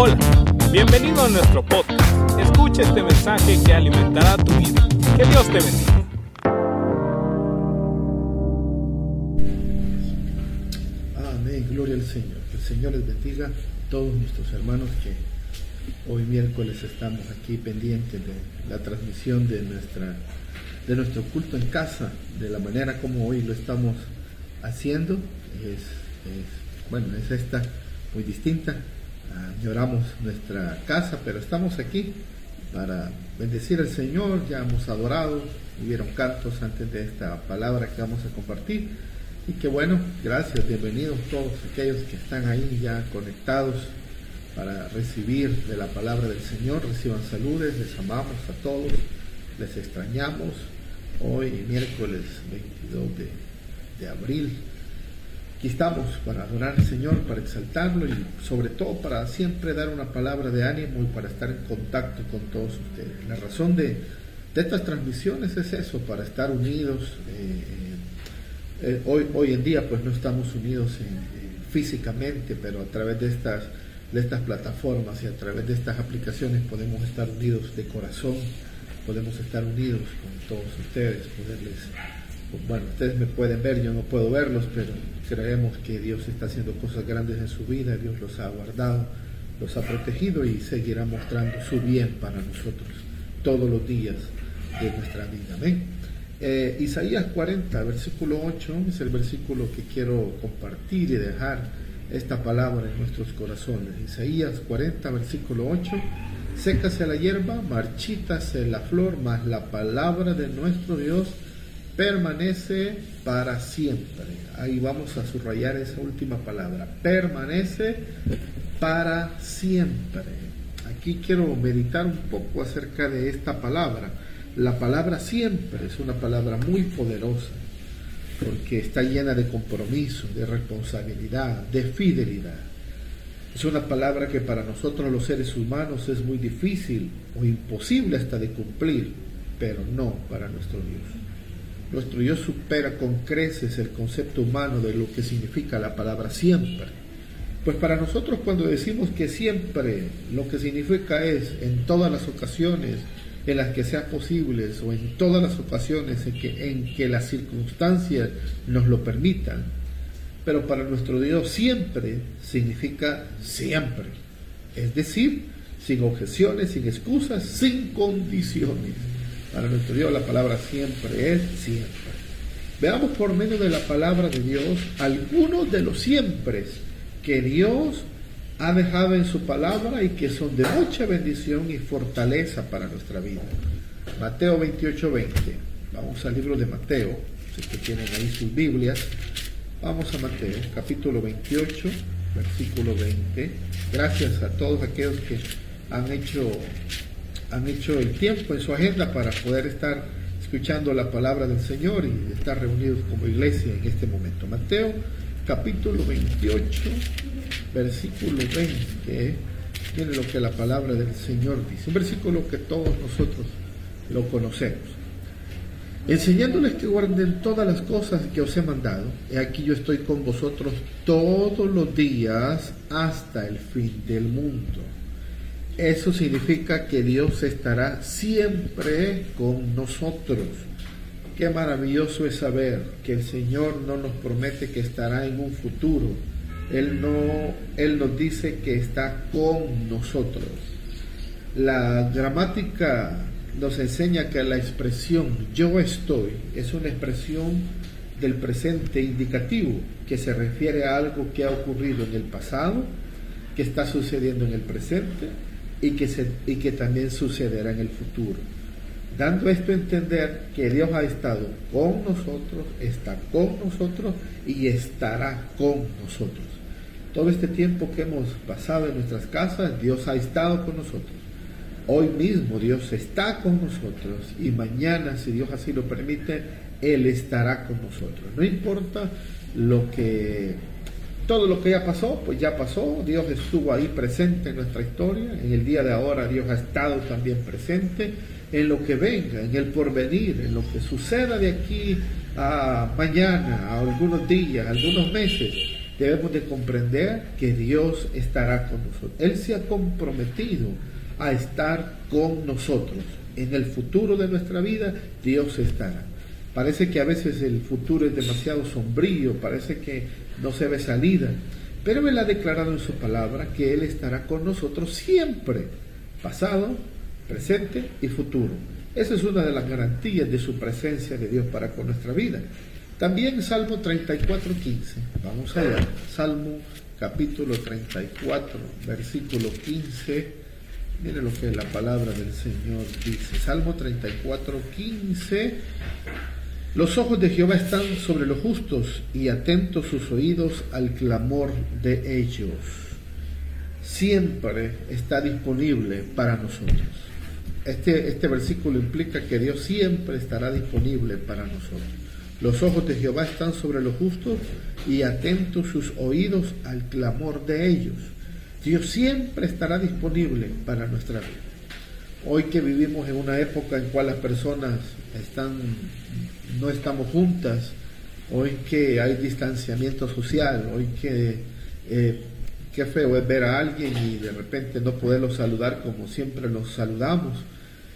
Hola, bienvenido a nuestro podcast. Escucha este mensaje que alimentará tu vida. Que Dios te bendiga. Amén, gloria al Señor. Que el Señor les bendiga a todos nuestros hermanos que hoy miércoles estamos aquí pendientes de la transmisión de nuestra de nuestro culto en casa, de la manera como hoy lo estamos haciendo. Es, es bueno, es esta muy distinta lloramos nuestra casa, pero estamos aquí para bendecir al Señor, ya hemos adorado, hubieron cantos antes de esta palabra que vamos a compartir. Y que bueno, gracias, bienvenidos todos aquellos que están ahí ya conectados para recibir de la palabra del Señor. Reciban saludes, les amamos a todos, les extrañamos. Hoy, miércoles 22 de, de abril, Aquí estamos para adorar al Señor, para exaltarlo y sobre todo para siempre dar una palabra de ánimo y para estar en contacto con todos ustedes. La razón de, estas transmisiones es eso, para estar unidos. Eh, eh, hoy, hoy en día pues no estamos unidos físicamente, pero a través de estas, de estas plataformas y a través de estas aplicaciones podemos estar unidos de corazón, podemos estar unidos con todos ustedes, poderles bueno, ustedes me pueden ver, yo no puedo verlos, pero creemos que Dios está haciendo cosas grandes en su vida, Dios los ha guardado, los ha protegido y seguirá mostrando su bien para nosotros todos los días de nuestra vida. Amén. Eh, Isaías 40, versículo 8, es el versículo que quiero compartir y dejar esta palabra en nuestros corazones. Isaías 40, versículo 8. Sécase la hierba, marchítase la flor, mas la palabra de nuestro Dios permanece para siempre. Ahí vamos a subrayar esa última palabra. Permanece para siempre. Aquí quiero meditar un poco acerca de esta palabra. La palabra siempre es una palabra muy poderosa porque está llena de compromiso, de responsabilidad, de fidelidad. Es una palabra que para nosotros los seres humanos es muy difícil o imposible hasta de cumplir, pero no para nuestro Dios. Nuestro Dios supera con creces el concepto humano de lo que significa la palabra siempre. Pues para nosotros cuando decimos que siempre lo que significa es en todas las ocasiones en las que sea posible o en todas las ocasiones en que, en que las circunstancias nos lo permitan. Pero para nuestro Dios siempre significa siempre. Es decir, sin objeciones, sin excusas, sin condiciones. Para nuestro Dios la palabra siempre es siempre. Veamos por medio de la palabra de Dios algunos de los siempre que Dios ha dejado en su palabra y que son de mucha bendición y fortaleza para nuestra vida. Mateo 28, 20. Vamos al libro de Mateo, si que tienen ahí sus Biblias. Vamos a Mateo, capítulo 28, versículo 20. Gracias a todos aquellos que han hecho han hecho el tiempo en su agenda para poder estar escuchando la palabra del Señor y estar reunidos como iglesia en este momento. Mateo capítulo 28, versículo 20, tiene lo que la palabra del Señor dice, un versículo que todos nosotros lo conocemos. Enseñándoles que guarden todas las cosas que os he mandado, he aquí yo estoy con vosotros todos los días hasta el fin del mundo. Eso significa que Dios estará siempre con nosotros. Qué maravilloso es saber que el Señor no nos promete que estará en un futuro. Él no él nos dice que está con nosotros. La gramática nos enseña que la expresión yo estoy es una expresión del presente indicativo que se refiere a algo que ha ocurrido en el pasado, que está sucediendo en el presente y que, se, y que también sucederá en el futuro. Dando esto a entender que Dios ha estado con nosotros, está con nosotros y estará con nosotros. Todo este tiempo que hemos pasado en nuestras casas, Dios ha estado con nosotros. Hoy mismo Dios está con nosotros y mañana, si Dios así lo permite, Él estará con nosotros. No importa lo que todo lo que ya pasó, pues ya pasó, Dios estuvo ahí presente en nuestra historia, en el día de ahora Dios ha estado también presente, en lo que venga, en el porvenir, en lo que suceda de aquí a mañana, a algunos días, algunos meses, debemos de comprender que Dios estará con nosotros. Él se ha comprometido a estar con nosotros. En el futuro de nuestra vida, Dios estará. Parece que a veces el futuro es demasiado sombrío, parece que no se ve salida, pero Él ha declarado en su palabra que Él estará con nosotros siempre, pasado, presente y futuro. Esa es una de las garantías de su presencia de Dios para con nuestra vida. También Salmo 34, 15. Vamos allá. Salmo capítulo 34, versículo 15. Mire lo que la palabra del Señor dice. Salmo 34, 15. Los ojos de Jehová están sobre los justos y atentos sus oídos al clamor de ellos. Siempre está disponible para nosotros. Este, este versículo implica que Dios siempre estará disponible para nosotros. Los ojos de Jehová están sobre los justos y atentos sus oídos al clamor de ellos. Dios siempre estará disponible para nuestra vida. Hoy que vivimos en una época en cual las personas están, no estamos juntas, hoy que hay distanciamiento social, hoy que eh, qué feo es ver a alguien y de repente no poderlo saludar como siempre los saludamos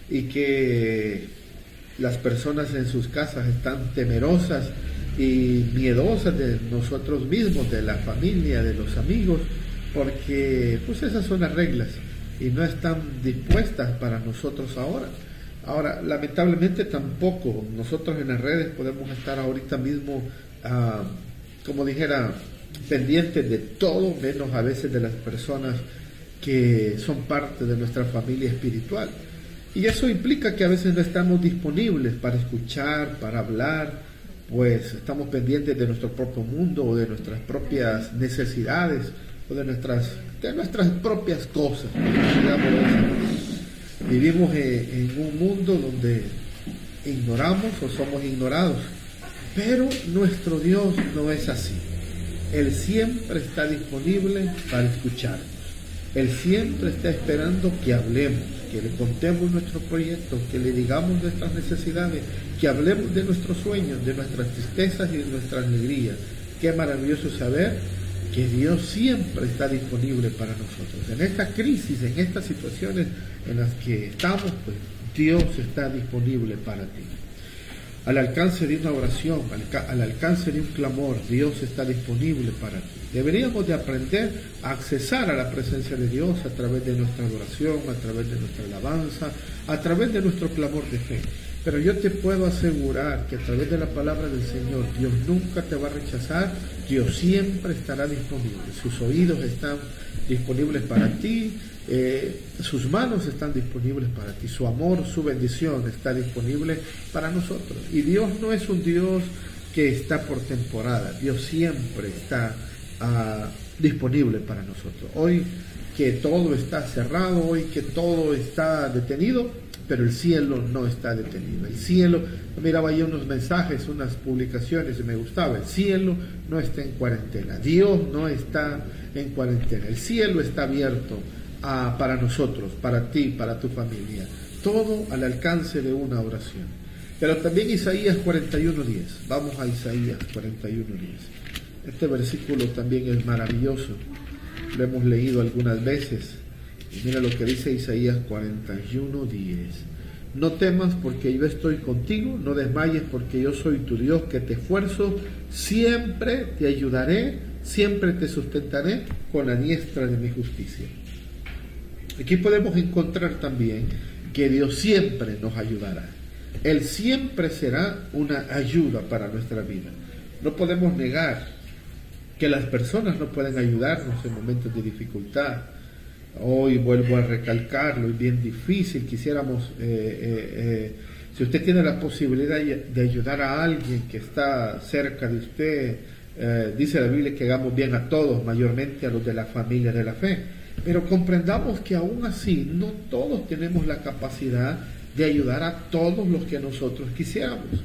y que las personas en sus casas están temerosas y miedosas de nosotros mismos, de la familia, de los amigos, porque pues esas son las reglas y no están dispuestas para nosotros ahora. Ahora, lamentablemente tampoco nosotros en las redes podemos estar ahorita mismo, ah, como dijera, pendientes de todo, menos a veces de las personas que son parte de nuestra familia espiritual. Y eso implica que a veces no estamos disponibles para escuchar, para hablar, pues estamos pendientes de nuestro propio mundo o de nuestras propias necesidades o de nuestras, de nuestras propias cosas. Vivimos en un mundo donde ignoramos o somos ignorados, pero nuestro Dios no es así. Él siempre está disponible para escucharnos. Él siempre está esperando que hablemos que le contemos nuestro proyecto, que le digamos nuestras necesidades, que hablemos de nuestros sueños, de nuestras tristezas y de nuestras alegrías. Qué maravilloso saber que Dios siempre está disponible para nosotros. En esta crisis, en estas situaciones en las que estamos, pues Dios está disponible para ti. Al alcance de una oración, al, alcance de un clamor, Dios está disponible para ti. Deberíamos de aprender a accesar a la presencia de Dios a través de nuestra adoración, a través de nuestra alabanza, a través de nuestro clamor de fe. Pero yo te puedo asegurar que a través de la palabra del Señor, Dios nunca te va a rechazar, Dios siempre estará disponible. Sus oídos están disponibles para ti, eh, sus manos están disponibles para ti, su amor, su bendición está disponible para nosotros. Y Dios no es un Dios que está por temporada, Dios siempre está ah, disponible para nosotros. Hoy que todo está cerrado, hoy que todo está detenido, pero el cielo no está detenido. El cielo, miraba ahí unos mensajes, unas publicaciones y me gustaba, el cielo no está en cuarentena, Dios no está en cuarentena, el cielo está abierto para nosotros, para ti, para tu familia. Todo al alcance de una oración. Pero también Isaías 41.10. Vamos a Isaías 41.10. Este versículo también es maravilloso. Lo hemos leído algunas veces. Y mira lo que dice Isaías 41.10. No temas porque yo estoy contigo, no desmayes porque yo soy tu Dios que te esfuerzo, siempre te ayudaré, siempre te sustentaré con la diestra de mi justicia. Aquí podemos encontrar también que Dios siempre nos ayudará. Él siempre será una ayuda para nuestra vida. No podemos negar que las personas no pueden ayudarnos en momentos de dificultad. Hoy vuelvo a recalcarlo, es bien difícil. Quisiéramos, eh, eh, eh, si usted tiene la posibilidad de ayudar a alguien que está cerca de usted, dice la Biblia que hagamos bien a todos, mayormente a los de la familia de la fe pero comprendamos que aún así no todos tenemos la capacidad de ayudar a todos los que nosotros quisiéramos.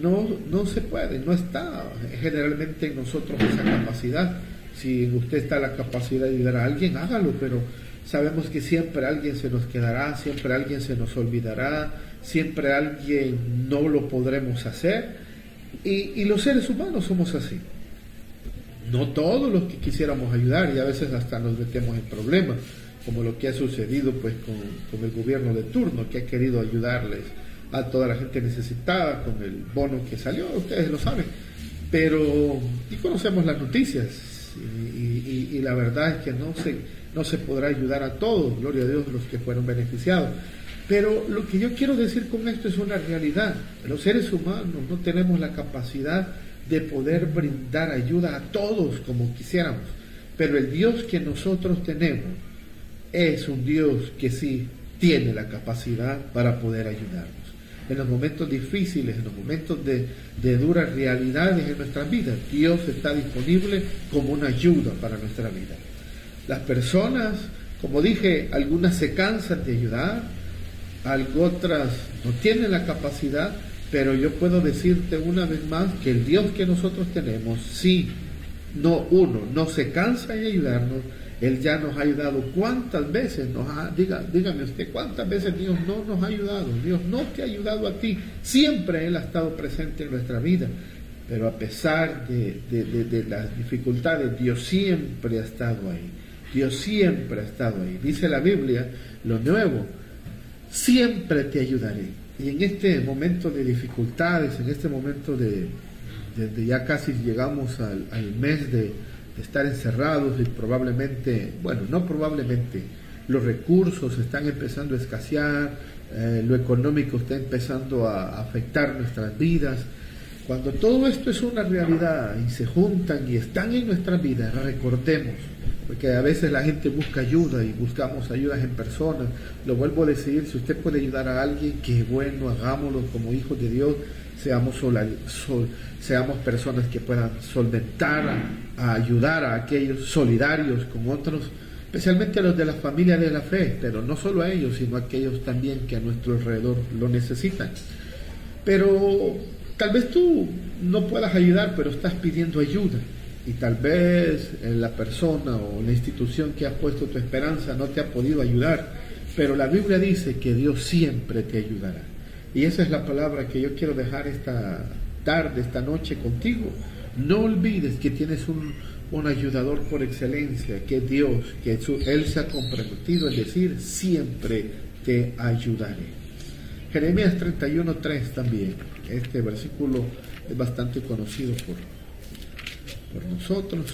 No, no se puede, no está generalmente en nosotros esa capacidad. Si en usted está la capacidad de ayudar a alguien, hágalo, pero sabemos que siempre alguien se nos quedará, siempre alguien se nos olvidará, siempre alguien no lo podremos hacer. Y, y los seres humanos somos así. no todos los que quisiéramos ayudar y a veces hasta nos metemos en problemas, como lo que ha sucedido pues con, con el gobierno de turno que ha querido ayudarles a toda la gente necesitada con el bono que salió, ustedes lo saben, pero y conocemos las noticias y, la verdad es que no se, no se podrá ayudar a todos, gloria a Dios, los que fueron beneficiados. Pero lo que yo quiero decir con esto es una realidad. Los seres humanos no tenemos la capacidad de poder brindar ayuda a todos como quisiéramos. Pero el Dios que nosotros tenemos es un Dios que sí tiene la capacidad para poder ayudarnos. En los momentos difíciles, en los momentos de, duras realidades en nuestras vidas, Dios está disponible como una ayuda para nuestra vida. Las personas, como dije, algunas se cansan de ayudar, otras no tienen la capacidad, pero yo puedo decirte una vez más que el Dios que nosotros tenemos, sí, no uno, no se cansa de ayudarnos, Él ya nos ha ayudado. ¿Cuántas veces nos ha, diga, dígame usted, cuántas veces Dios no nos ha ayudado? Dios no te ha ayudado a ti, siempre Él ha estado presente en nuestra vida. Pero a pesar de, de las dificultades, Dios siempre ha estado ahí. Dios siempre ha estado ahí. Dice la Biblia, lo nuevo, siempre te ayudaré. Y en este momento de dificultades, en este momento de, ya casi llegamos al, mes de, estar encerrados y probablemente, bueno, no probablemente, los recursos están empezando a escasear, eh, lo económico está empezando a afectar nuestras vidas. Cuando todo esto es una realidad y se juntan y están en nuestras vidas, recordemos porque a veces la gente busca ayuda y buscamos ayudas en personas. Lo vuelvo a decir, si usted puede ayudar a alguien, qué bueno, hagámoslo como hijos de Dios, seamos, seamos personas que puedan solventar, ayudar a aquellos solidarios con otros, especialmente a los de la familia de la fe, pero no solo a ellos, sino a aquellos también que a nuestro alrededor lo necesitan. Pero tal vez tú no puedas ayudar, pero estás pidiendo ayuda y tal vez la persona o la institución que has puesto tu esperanza no te ha podido ayudar, pero la Biblia dice que Dios siempre te ayudará. Y esa es la palabra que yo quiero dejar esta tarde, esta noche contigo. No olvides que tienes un, un ayudador por excelencia, que es Dios, que Él se ha comprometido en decir, siempre te ayudaré. Jeremías 31.3 también. Este versículo es bastante conocido por, por nosotros.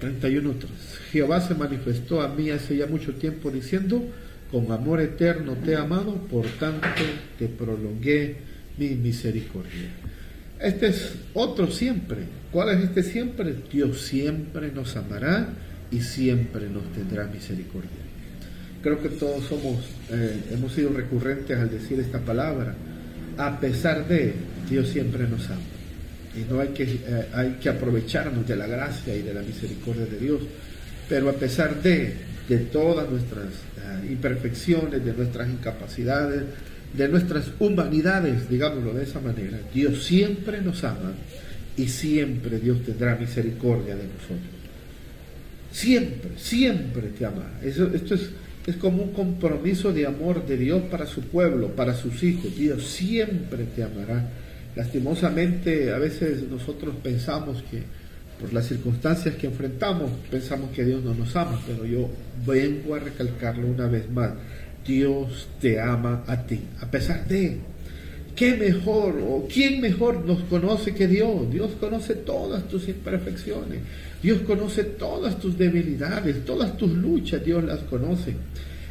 31. Jehová se manifestó a mí hace ya mucho tiempo diciendo, con amor eterno te he amado, por tanto te prolongué mi misericordia. Este es otro siempre. ¿Cuál es este siempre? Dios siempre nos amará y siempre nos tendrá misericordia. Creo que todos somos, eh, hemos sido recurrentes al decir esta palabra. A pesar de, Dios siempre nos ama y no hay que, eh, hay que aprovecharnos de la gracia y de la misericordia de Dios. Pero a pesar de, de todas nuestras eh, imperfecciones, de nuestras incapacidades, de nuestras humanidades, digámoslo de esa manera, Dios siempre nos ama y siempre Dios tendrá misericordia de nosotros. Siempre, siempre te ama. Eso, esto es, es como un compromiso de amor de Dios para su pueblo, para sus hijos. Dios siempre te amará Lastimosamente, a veces nosotros pensamos que por las circunstancias que enfrentamos, pensamos que Dios no nos ama, pero yo vengo a recalcarlo una vez más. Dios te ama a ti, a pesar de ¿Qué mejor o quién mejor nos conoce que Dios? Dios conoce todas tus imperfecciones, Dios conoce todas tus debilidades, todas tus luchas, Dios las conoce.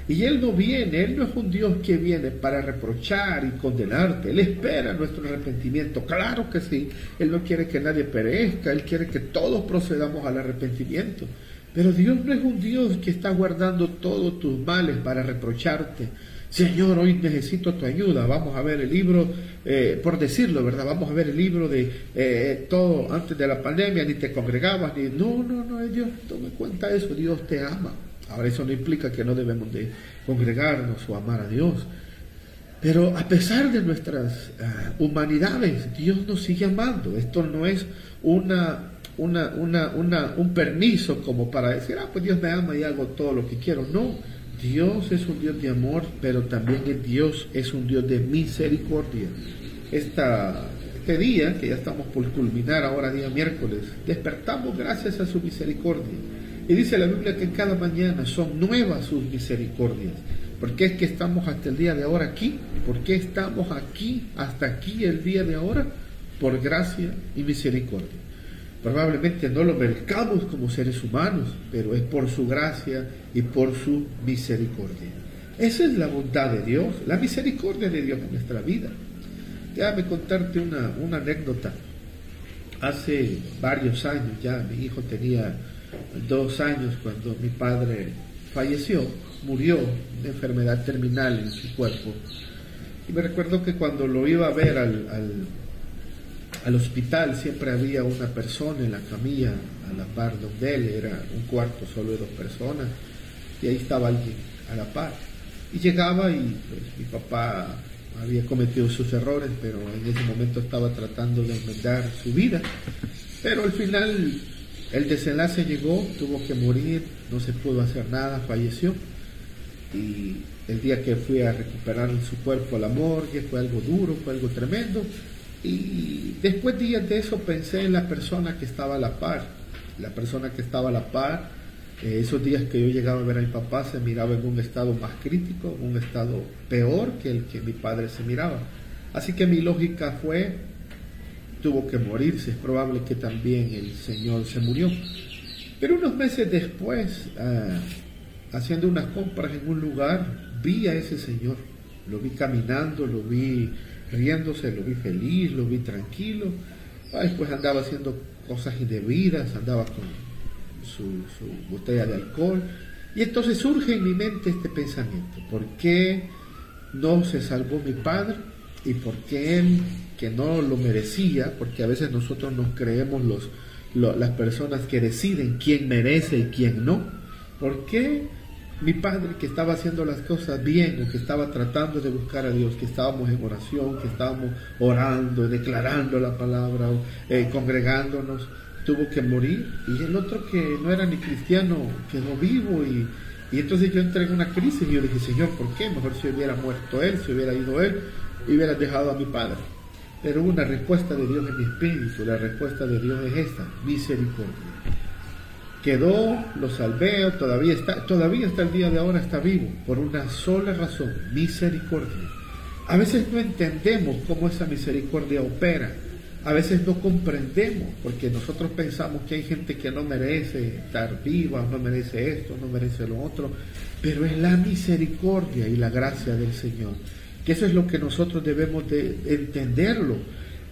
Y Él no viene, Él no es un Dios que viene para reprochar y condenarte. Él espera nuestro arrepentimiento. Claro que sí. Él no quiere que nadie perezca. Él quiere que todos procedamos al arrepentimiento. Pero Dios no es un Dios que está guardando todos tus males para reprocharte. Señor, hoy necesito tu ayuda. Vamos a ver el libro, eh, por decirlo, ¿verdad? Vamos a ver el libro de eh, todo antes de la pandemia, ni te congregabas, ni... No, no, no, Dios, tome cuenta eso. Dios te ama. Ahora eso no implica que no debemos de congregarnos o amar a Dios. Pero a pesar de nuestras ah, humanidades, Dios nos sigue amando. Esto no es una, una, una, un permiso como para decir, ah, pues Dios me ama y hago todo lo que quiero. No, Dios es un Dios de amor, pero también Dios es un Dios de misericordia. Esta este día, que ya estamos por culminar ahora día miércoles, despertamos gracias a su misericordia. Y dice la Biblia que cada mañana son nuevas sus misericordias. ¿Por qué es que estamos hasta el día de ahora aquí? ¿Por qué estamos aquí, hasta aquí el día de ahora? Por gracia y misericordia. Probablemente no lo mercamos como seres humanos, pero es por su gracia y por su misericordia. Esa es la bondad de Dios, la misericordia de Dios en nuestra vida. Déjame contarte una, una anécdota. Hace varios años ya, mi hijo tenía dos años cuando mi padre falleció, murió de enfermedad terminal en su cuerpo. Y me recuerdo que cuando lo iba a ver al, al hospital siempre había una persona en la camilla a la par donde él, era un cuarto solo de dos personas, y ahí estaba alguien a la par. Y llegaba y pues, mi papá había cometido sus errores, pero en ese momento estaba tratando de enmendar su vida. Pero al final el desenlace llegó, tuvo que morir, no se pudo hacer nada, falleció. Y el día que fui a recuperar su cuerpo al amor, que fue algo duro, fue algo tremendo. Y después días de eso pensé en la persona que estaba a la par, la persona que estaba a la par. Eh, esos días que yo llegaba a ver a mi papá se miraba en un estado más crítico, un estado peor que el que mi padre se miraba. Así que mi lógica fue, tuvo que morirse, es probable que también el Señor se murió. Pero unos meses después, ah, haciendo unas compras en un lugar, vi a ese Señor, lo vi caminando, lo vi riéndose, lo vi feliz, lo vi tranquilo. Después andaba haciendo cosas indebidas, andaba con su, botella de alcohol. Y entonces surge en mi mente este pensamiento, ¿por qué no se salvó mi padre? ¿Y por qué él, que no lo merecía? Porque a veces nosotros nos creemos los, las personas que deciden quién merece y quién no. ¿Por qué mi padre que estaba haciendo las cosas bien, o que estaba tratando de buscar a Dios, que estábamos en oración, que estábamos orando, declarando la palabra, eh, congregándonos, tuvo que morir. Y el otro que no era ni cristiano quedó vivo y, y entonces yo entré en una crisis y yo dije, Señor, ¿por qué? Mejor si hubiera muerto él, si hubiera ido él, y hubiera dejado a mi padre. Pero una respuesta de Dios en mi espíritu, la respuesta de Dios es esta, misericordia quedó, lo salvé, todavía está, todavía hasta el día de ahora está vivo, por una sola razón, misericordia. A veces no entendemos cómo esa misericordia opera, a veces no comprendemos, porque nosotros pensamos que hay gente que no merece estar viva, no merece esto, no merece lo otro, pero es la misericordia y la gracia del Señor, que eso es lo que nosotros debemos de entenderlo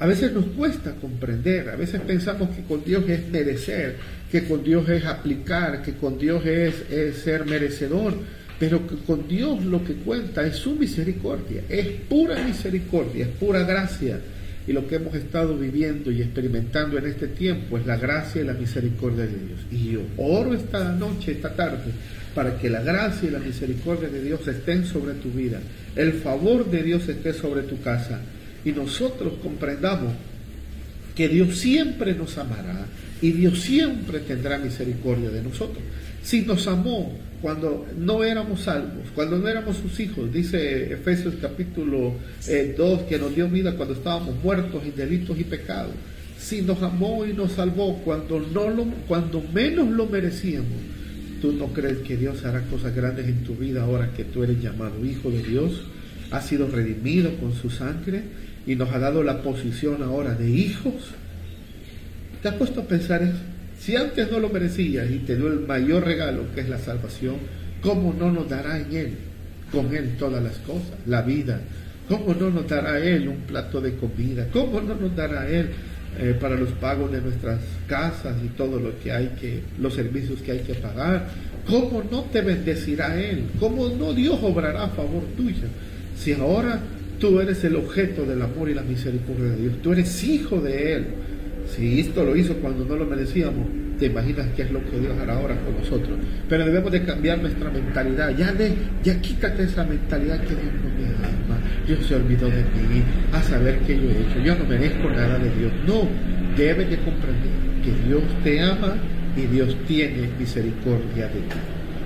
a veces nos cuesta comprender, a veces pensamos que con Dios es merecer, que con Dios es aplicar, que con Dios es, ser merecedor, pero que con Dios lo que cuenta es su misericordia, es pura misericordia, es pura gracia. Y lo que hemos estado viviendo y experimentando en este tiempo es la gracia y la misericordia de Dios. Y yo oro esta noche, esta tarde, para que la gracia y la misericordia de Dios estén sobre tu vida, el favor de Dios esté sobre tu casa y nosotros comprendamos que Dios siempre nos amará y Dios siempre tendrá misericordia de nosotros. Si nos amó cuando no éramos salvos, cuando no éramos sus hijos, dice Efesios capítulo 2, eh, que nos dio vida cuando estábamos muertos en delitos y pecados. Si nos amó y nos salvó cuando, no lo, cuando menos lo merecíamos, ¿tú no crees que Dios hará cosas grandes en tu vida ahora que tú eres llamado hijo de Dios? ¿Has sido redimido con su sangre? y nos ha dado la posición ahora de hijos, ¿te has puesto a pensar eso? Si antes no lo merecías y te dio el mayor regalo que es la salvación, ¿cómo no nos dará en Él, con Él todas las cosas, la vida? ¿Cómo no nos dará Él un plato de comida? ¿Cómo no nos dará Él eh, para los pagos de nuestras casas y todo lo que hay que, los servicios que hay que pagar? ¿Cómo no te bendecirá Él? ¿Cómo no Dios obrará a favor tuyo? Si ahora Tú eres el objeto del amor y la misericordia de Dios. Tú eres hijo de Él. Si esto lo hizo cuando no lo merecíamos, te imaginas qué es lo que Dios hará ahora con nosotros. Pero debemos de cambiar nuestra mentalidad. Ya, de, ya quítate esa mentalidad que Dios no me ama. Dios se olvidó de mí. A saber qué yo he hecho. Yo no merezco nada de Dios. No, debes de comprender que Dios te ama y Dios tiene misericordia de ti.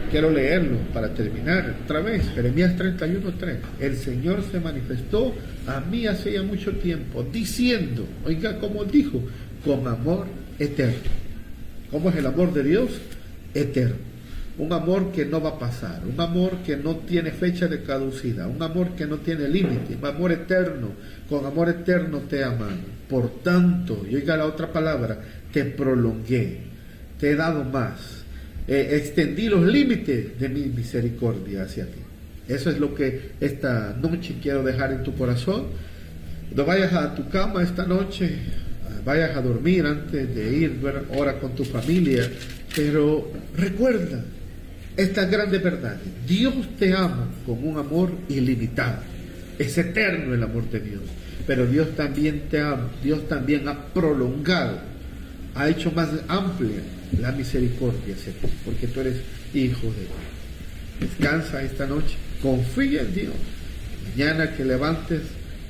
Quiero leerlo para terminar otra vez. Jeremías 31:3. El Señor se manifestó a mí hace ya mucho tiempo, diciendo, oiga, como dijo, con amor eterno. ¿Cómo es el amor de Dios? Eterno. Un amor que no va a pasar, un amor que no tiene fecha de caducidad, un amor que no tiene límite, un amor eterno. Con amor eterno te aman. Por tanto, y oiga la otra palabra, te prolongué, te he dado más eh, extendí los límites de mi misericordia hacia ti. Eso es lo que esta noche quiero dejar en tu corazón. No vayas a tu cama esta noche, vayas a dormir antes de ir, ora con tu familia, pero recuerda estas grandes verdades. Dios te ama con un amor ilimitado. Es eterno el amor de Dios. Pero Dios también te ama. Dios también ha prolongado, ha hecho más amplia la misericordia hacia ti, porque tú eres hijo de Dios. Descansa esta noche, confía en Dios. Mañana que levantes,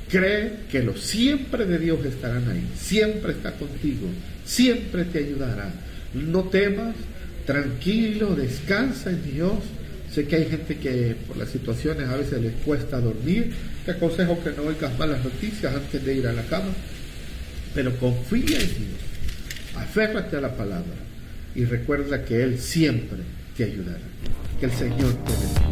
cree que los siempre de Dios estarán ahí, siempre está contigo, siempre te ayudará. No temas, tranquilo, descansa en Dios. Sé que hay gente que por las situaciones a veces les cuesta dormir. Te aconsejo que no oigas malas noticias antes de ir a la cama, pero confía en Dios. Aférrate a la palabra y recuerda que Él siempre te ayudará. Que el Señor te bendiga.